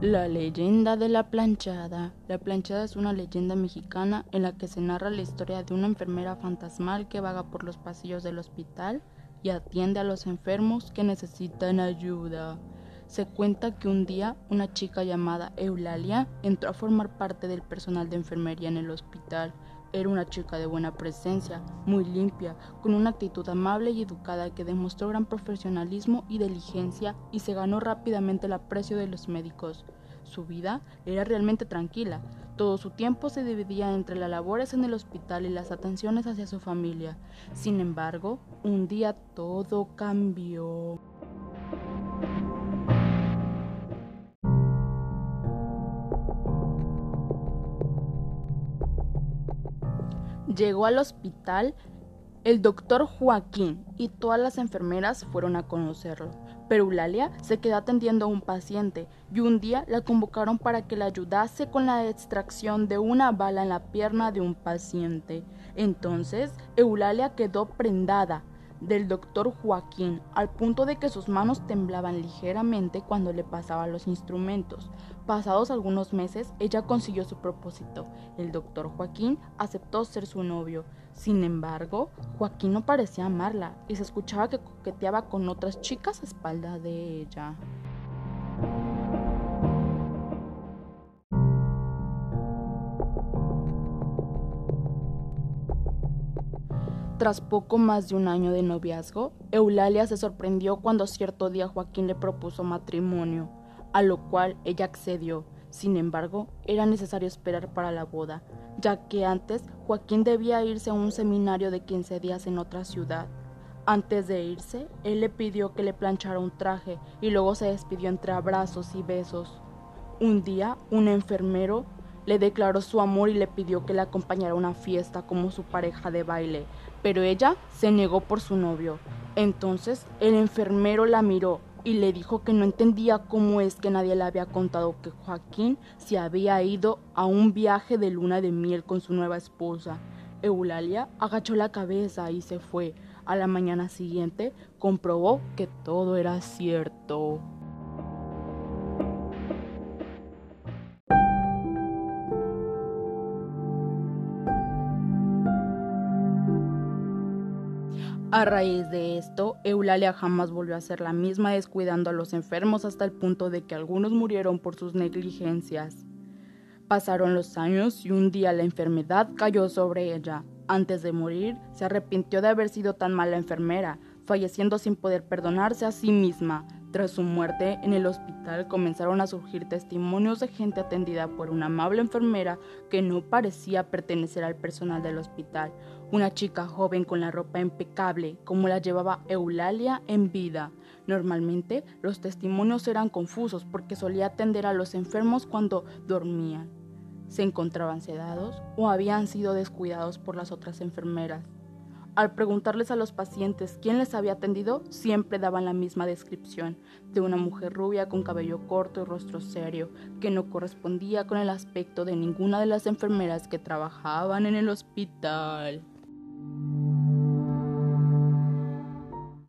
La leyenda de la planchada. La planchada es una leyenda mexicana en la que se narra la historia de una enfermera fantasmal que vaga por los pasillos del hospital y atiende a los enfermos que necesitan ayuda. Se cuenta que un día una chica llamada Eulalia entró a formar parte del personal de enfermería en el hospital era una chica de buena presencia, muy limpia, con una actitud amable y educada que demostró gran profesionalismo y diligencia y se ganó rápidamente el aprecio de los médicos. Su vida era realmente tranquila. Todo su tiempo se dividía entre las labores en el hospital y las atenciones hacia su familia. Sin embargo, un día todo cambió. Llegó al hospital el doctor Joaquín y todas las enfermeras fueron a conocerlo. Pero Eulalia se quedó atendiendo a un paciente y un día la convocaron para que le ayudase con la extracción de una bala en la pierna de un paciente. Entonces Eulalia quedó prendada del doctor Joaquín, al punto de que sus manos temblaban ligeramente cuando le pasaba los instrumentos. Pasados algunos meses, ella consiguió su propósito. El doctor Joaquín aceptó ser su novio. Sin embargo, Joaquín no parecía amarla y se escuchaba que coqueteaba con otras chicas a espalda de ella. Tras poco más de un año de noviazgo, Eulalia se sorprendió cuando cierto día Joaquín le propuso matrimonio, a lo cual ella accedió. Sin embargo, era necesario esperar para la boda, ya que antes Joaquín debía irse a un seminario de 15 días en otra ciudad. Antes de irse, él le pidió que le planchara un traje y luego se despidió entre abrazos y besos. Un día, un enfermero le declaró su amor y le pidió que le acompañara a una fiesta como su pareja de baile, pero ella se negó por su novio. Entonces el enfermero la miró y le dijo que no entendía cómo es que nadie le había contado que Joaquín se había ido a un viaje de luna de miel con su nueva esposa. Eulalia agachó la cabeza y se fue. A la mañana siguiente comprobó que todo era cierto. A raíz de esto, Eulalia jamás volvió a ser la misma descuidando a los enfermos hasta el punto de que algunos murieron por sus negligencias. Pasaron los años y un día la enfermedad cayó sobre ella. Antes de morir, se arrepintió de haber sido tan mala enfermera, falleciendo sin poder perdonarse a sí misma. Tras su muerte, en el hospital comenzaron a surgir testimonios de gente atendida por una amable enfermera que no parecía pertenecer al personal del hospital, una chica joven con la ropa impecable, como la llevaba Eulalia en vida. Normalmente, los testimonios eran confusos porque solía atender a los enfermos cuando dormían, se encontraban sedados o habían sido descuidados por las otras enfermeras. Al preguntarles a los pacientes quién les había atendido, siempre daban la misma descripción, de una mujer rubia con cabello corto y rostro serio, que no correspondía con el aspecto de ninguna de las enfermeras que trabajaban en el hospital.